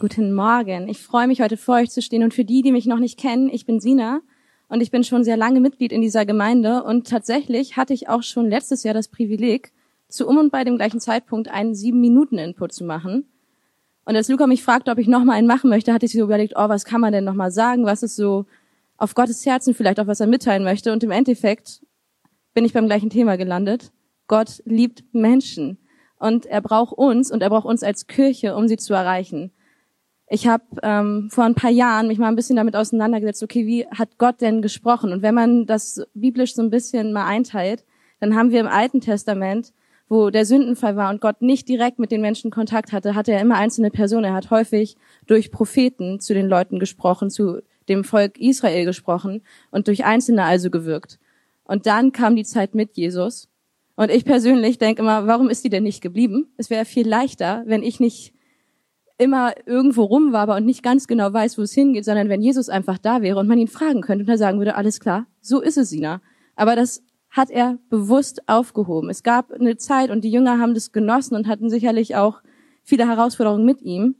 Guten Morgen. Ich freue mich, heute vor euch zu stehen. Und für die, die mich noch nicht kennen, ich bin Sina und ich bin schon sehr lange Mitglied in dieser Gemeinde. Und tatsächlich hatte ich auch schon letztes Jahr das Privileg, zu um und bei dem gleichen Zeitpunkt einen sieben Minuten Input zu machen. Und als Luca mich fragte, ob ich noch mal einen machen möchte, hatte ich so überlegt, oh, was kann man denn noch mal sagen? Was ist so auf Gottes Herzen vielleicht auch, was er mitteilen möchte? Und im Endeffekt bin ich beim gleichen Thema gelandet. Gott liebt Menschen und er braucht uns und er braucht uns als Kirche, um sie zu erreichen. Ich habe ähm, vor ein paar Jahren mich mal ein bisschen damit auseinandergesetzt, okay, wie hat Gott denn gesprochen? Und wenn man das biblisch so ein bisschen mal einteilt, dann haben wir im Alten Testament, wo der Sündenfall war und Gott nicht direkt mit den Menschen Kontakt hatte, hatte er immer einzelne Personen. Er hat häufig durch Propheten zu den Leuten gesprochen, zu dem Volk Israel gesprochen und durch Einzelne also gewirkt. Und dann kam die Zeit mit Jesus. Und ich persönlich denke immer, warum ist die denn nicht geblieben? Es wäre viel leichter, wenn ich nicht immer irgendwo rum war, aber und nicht ganz genau weiß, wo es hingeht, sondern wenn Jesus einfach da wäre und man ihn fragen könnte und er sagen würde, alles klar, so ist es, Sina. Aber das hat er bewusst aufgehoben. Es gab eine Zeit und die Jünger haben das genossen und hatten sicherlich auch viele Herausforderungen mit ihm.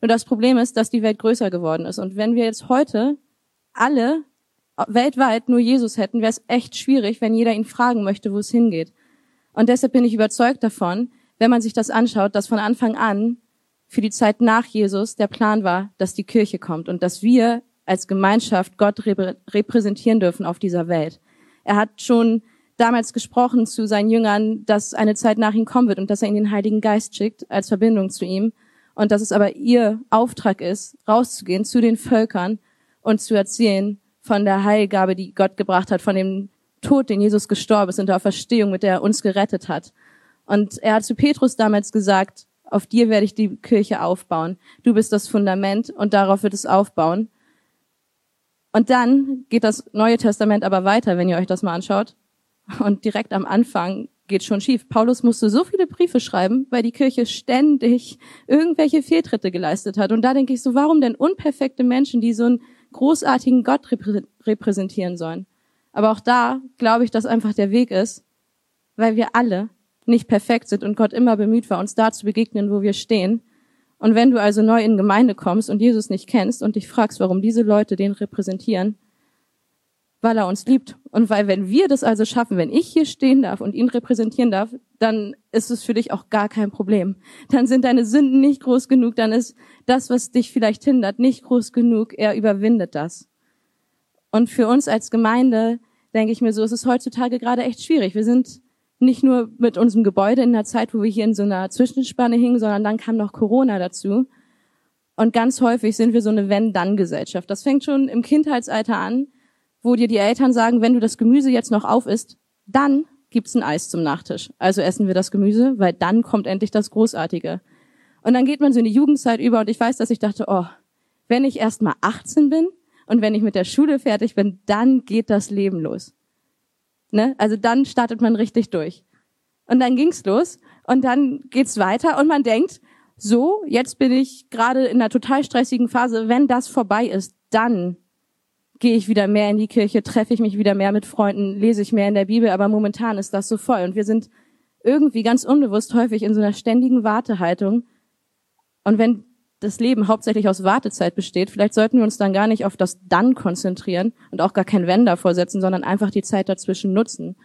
Nur das Problem ist, dass die Welt größer geworden ist. Und wenn wir jetzt heute alle weltweit nur Jesus hätten, wäre es echt schwierig, wenn jeder ihn fragen möchte, wo es hingeht. Und deshalb bin ich überzeugt davon, wenn man sich das anschaut, dass von Anfang an für die Zeit nach Jesus der Plan war, dass die Kirche kommt und dass wir als Gemeinschaft Gott repräsentieren dürfen auf dieser Welt. Er hat schon damals gesprochen zu seinen Jüngern, dass eine Zeit nach ihm kommen wird und dass er ihnen den Heiligen Geist schickt als Verbindung zu ihm und dass es aber ihr Auftrag ist, rauszugehen zu den Völkern und zu erzählen von der Heilgabe, die Gott gebracht hat, von dem Tod, den Jesus gestorben ist und der Verstehung, mit der er uns gerettet hat. Und er hat zu Petrus damals gesagt, auf dir werde ich die Kirche aufbauen. Du bist das Fundament und darauf wird es aufbauen. Und dann geht das Neue Testament aber weiter, wenn ihr euch das mal anschaut. Und direkt am Anfang geht schon schief. Paulus musste so viele Briefe schreiben, weil die Kirche ständig irgendwelche Fehltritte geleistet hat. Und da denke ich so, warum denn unperfekte Menschen, die so einen großartigen Gott repräsentieren sollen? Aber auch da glaube ich, dass einfach der Weg ist, weil wir alle nicht perfekt sind und Gott immer bemüht war, uns da zu begegnen, wo wir stehen. Und wenn du also neu in Gemeinde kommst und Jesus nicht kennst und dich fragst, warum diese Leute den repräsentieren, weil er uns liebt. Und weil wenn wir das also schaffen, wenn ich hier stehen darf und ihn repräsentieren darf, dann ist es für dich auch gar kein Problem. Dann sind deine Sünden nicht groß genug, dann ist das, was dich vielleicht hindert, nicht groß genug. Er überwindet das. Und für uns als Gemeinde, denke ich mir so, ist es heutzutage gerade echt schwierig. Wir sind nicht nur mit unserem Gebäude in der Zeit, wo wir hier in so einer Zwischenspanne hingen, sondern dann kam noch Corona dazu. Und ganz häufig sind wir so eine Wenn-Dann-Gesellschaft. Das fängt schon im Kindheitsalter an, wo dir die Eltern sagen, wenn du das Gemüse jetzt noch auf isst, dann gibt's ein Eis zum Nachtisch. Also essen wir das Gemüse, weil dann kommt endlich das Großartige. Und dann geht man so in die Jugendzeit über und ich weiß, dass ich dachte, oh, wenn ich erst mal 18 bin und wenn ich mit der Schule fertig bin, dann geht das Leben los. Ne? Also dann startet man richtig durch. Und dann ging's los und dann geht's weiter und man denkt, so, jetzt bin ich gerade in einer total stressigen Phase. Wenn das vorbei ist, dann gehe ich wieder mehr in die Kirche, treffe ich mich wieder mehr mit Freunden, lese ich mehr in der Bibel, aber momentan ist das so voll und wir sind irgendwie ganz unbewusst häufig in so einer ständigen Wartehaltung. Und wenn das Leben hauptsächlich aus Wartezeit besteht, vielleicht sollten wir uns dann gar nicht auf das Dann konzentrieren und auch gar kein Wenn davor setzen, sondern einfach die Zeit dazwischen nutzen.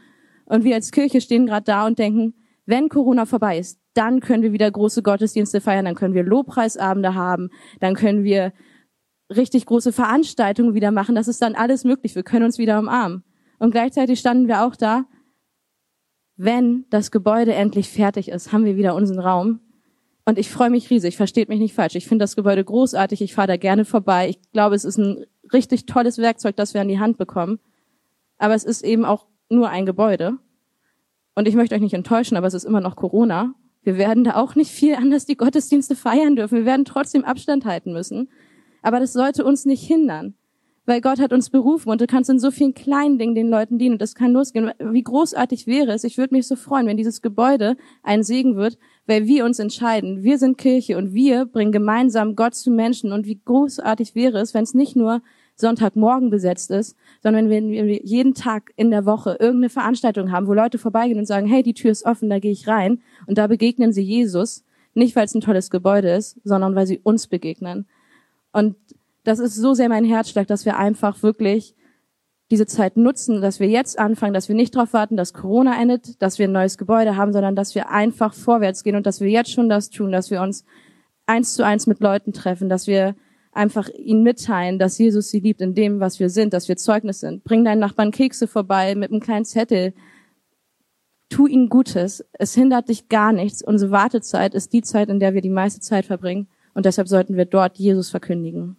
Und wir als Kirche stehen gerade da und denken, wenn Corona vorbei ist, dann können wir wieder große Gottesdienste feiern, dann können wir Lobpreisabende haben, dann können wir richtig große Veranstaltungen wieder machen, das ist dann alles möglich, wir können uns wieder umarmen. Und gleichzeitig standen wir auch da, wenn das Gebäude endlich fertig ist, haben wir wieder unseren Raum, und ich freue mich riesig, versteht mich nicht falsch. Ich finde das Gebäude großartig, ich fahre da gerne vorbei. Ich glaube, es ist ein richtig tolles Werkzeug, das wir an die Hand bekommen. Aber es ist eben auch nur ein Gebäude. Und ich möchte euch nicht enttäuschen, aber es ist immer noch Corona. Wir werden da auch nicht viel anders die Gottesdienste feiern dürfen. Wir werden trotzdem Abstand halten müssen. Aber das sollte uns nicht hindern weil Gott hat uns berufen und du kannst in so vielen kleinen Dingen den Leuten dienen und das kann losgehen. Wie großartig wäre es, ich würde mich so freuen, wenn dieses Gebäude ein Segen wird, weil wir uns entscheiden. Wir sind Kirche und wir bringen gemeinsam Gott zu Menschen und wie großartig wäre es, wenn es nicht nur Sonntagmorgen besetzt ist, sondern wenn wir jeden Tag in der Woche irgendeine Veranstaltung haben, wo Leute vorbeigehen und sagen, hey, die Tür ist offen, da gehe ich rein und da begegnen sie Jesus Nicht, weil es ein tolles Gebäude ist, sondern weil sie uns begegnen. Und das ist so sehr mein Herzschlag, dass wir einfach wirklich diese Zeit nutzen, dass wir jetzt anfangen, dass wir nicht darauf warten, dass Corona endet, dass wir ein neues Gebäude haben, sondern dass wir einfach vorwärts gehen und dass wir jetzt schon das tun, dass wir uns eins zu eins mit Leuten treffen, dass wir einfach ihnen mitteilen, dass Jesus sie liebt in dem, was wir sind, dass wir Zeugnis sind. Bring deinen Nachbarn Kekse vorbei mit einem kleinen Zettel. Tu ihnen Gutes. Es hindert dich gar nichts. Unsere Wartezeit ist die Zeit, in der wir die meiste Zeit verbringen. Und deshalb sollten wir dort Jesus verkündigen.